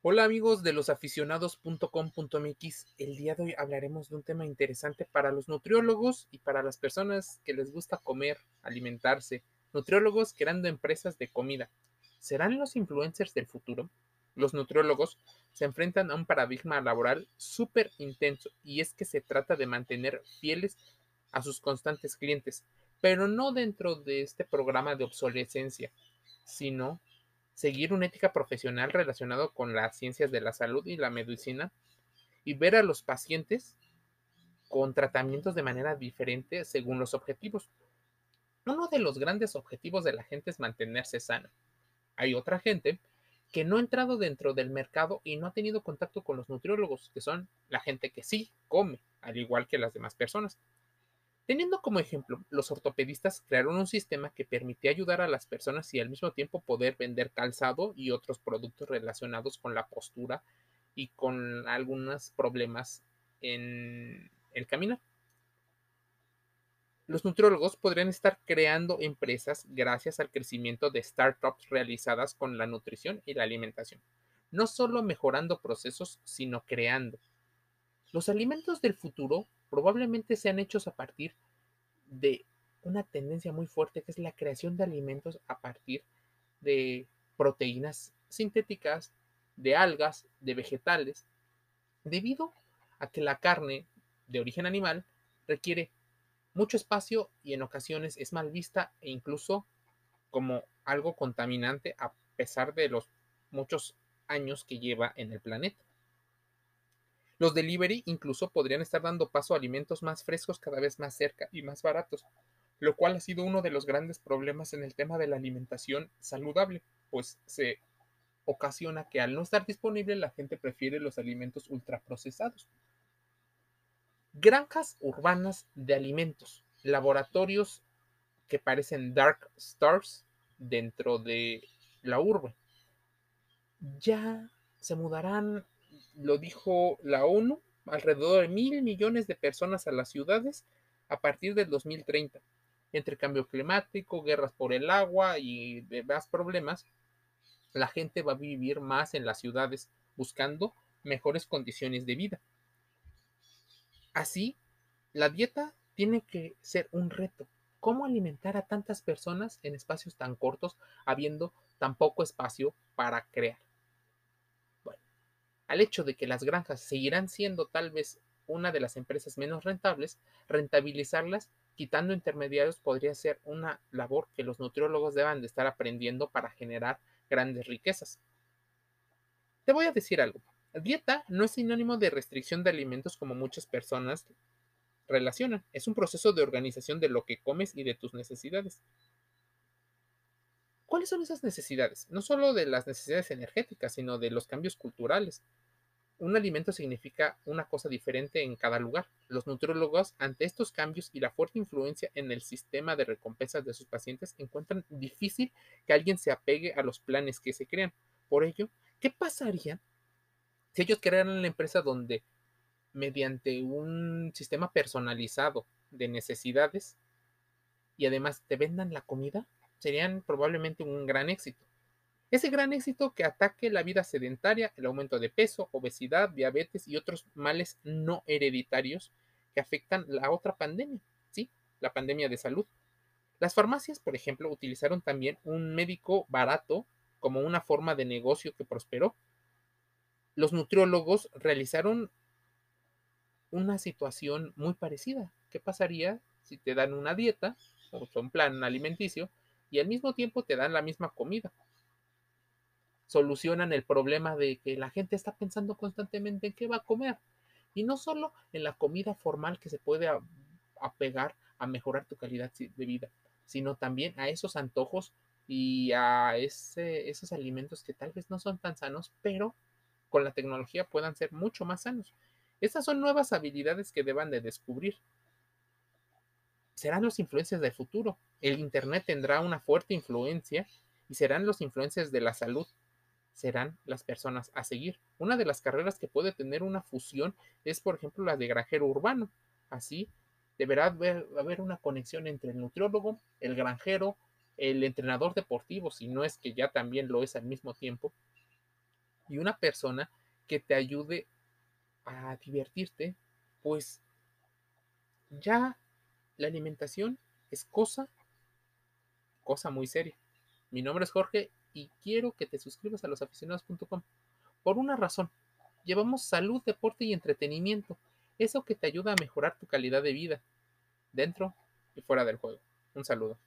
Hola amigos de losaficionados.com.mx. El día de hoy hablaremos de un tema interesante para los nutriólogos y para las personas que les gusta comer, alimentarse. Nutriólogos creando empresas de comida. ¿Serán los influencers del futuro? Los nutriólogos se enfrentan a un paradigma laboral súper intenso y es que se trata de mantener fieles a sus constantes clientes, pero no dentro de este programa de obsolescencia, sino seguir una ética profesional relacionada con las ciencias de la salud y la medicina y ver a los pacientes con tratamientos de manera diferente según los objetivos. Uno de los grandes objetivos de la gente es mantenerse sana. Hay otra gente que no ha entrado dentro del mercado y no ha tenido contacto con los nutriólogos, que son la gente que sí come, al igual que las demás personas. Teniendo como ejemplo, los ortopedistas crearon un sistema que permitía ayudar a las personas y al mismo tiempo poder vender calzado y otros productos relacionados con la postura y con algunos problemas en el caminar. Los nutriólogos podrían estar creando empresas gracias al crecimiento de startups realizadas con la nutrición y la alimentación, no solo mejorando procesos, sino creando. Los alimentos del futuro probablemente sean hechos a partir de una tendencia muy fuerte que es la creación de alimentos a partir de proteínas sintéticas, de algas, de vegetales, debido a que la carne de origen animal requiere mucho espacio y en ocasiones es mal vista e incluso como algo contaminante a pesar de los muchos años que lleva en el planeta. Los delivery incluso podrían estar dando paso a alimentos más frescos cada vez más cerca y más baratos, lo cual ha sido uno de los grandes problemas en el tema de la alimentación saludable, pues se ocasiona que al no estar disponible la gente prefiere los alimentos ultraprocesados. Granjas urbanas de alimentos, laboratorios que parecen dark stars dentro de la urbe. Ya se mudarán lo dijo la ONU, alrededor de mil millones de personas a las ciudades a partir del 2030. Entre cambio climático, guerras por el agua y demás problemas, la gente va a vivir más en las ciudades buscando mejores condiciones de vida. Así, la dieta tiene que ser un reto. ¿Cómo alimentar a tantas personas en espacios tan cortos, habiendo tan poco espacio para crear? Al hecho de que las granjas seguirán siendo tal vez una de las empresas menos rentables, rentabilizarlas quitando intermediarios podría ser una labor que los nutriólogos deban de estar aprendiendo para generar grandes riquezas. Te voy a decir algo. Dieta no es sinónimo de restricción de alimentos como muchas personas relacionan. Es un proceso de organización de lo que comes y de tus necesidades. ¿Cuáles son esas necesidades? No solo de las necesidades energéticas, sino de los cambios culturales. Un alimento significa una cosa diferente en cada lugar. Los nutriólogos, ante estos cambios y la fuerte influencia en el sistema de recompensas de sus pacientes, encuentran difícil que alguien se apegue a los planes que se crean. Por ello, ¿qué pasaría si ellos crearan una empresa donde, mediante un sistema personalizado de necesidades, y además te vendan la comida, serían probablemente un gran éxito. Ese gran éxito que ataque la vida sedentaria, el aumento de peso, obesidad, diabetes y otros males no hereditarios que afectan la otra pandemia, ¿sí? La pandemia de salud. Las farmacias, por ejemplo, utilizaron también un médico barato como una forma de negocio que prosperó. Los nutriólogos realizaron una situación muy parecida. ¿Qué pasaría si te dan una dieta o un plan alimenticio y al mismo tiempo te dan la misma comida. Solucionan el problema de que la gente está pensando constantemente en qué va a comer. Y no solo en la comida formal que se puede apegar a mejorar tu calidad de vida, sino también a esos antojos y a esos alimentos que tal vez no son tan sanos, pero con la tecnología puedan ser mucho más sanos. Estas son nuevas habilidades que deban de descubrir serán los influencers del futuro. El Internet tendrá una fuerte influencia y serán los influencers de la salud. Serán las personas a seguir. Una de las carreras que puede tener una fusión es, por ejemplo, la de granjero urbano. Así, deberá haber, una conexión entre el nutriólogo, el granjero, el entrenador deportivo, si no es que ya también lo es al mismo tiempo, y una persona que te ayude a divertirte, pues ya la alimentación es cosa, cosa muy seria. Mi nombre es Jorge y quiero que te suscribas a losaficionados.com por una razón. Llevamos salud, deporte y entretenimiento. Eso que te ayuda a mejorar tu calidad de vida, dentro y fuera del juego. Un saludo.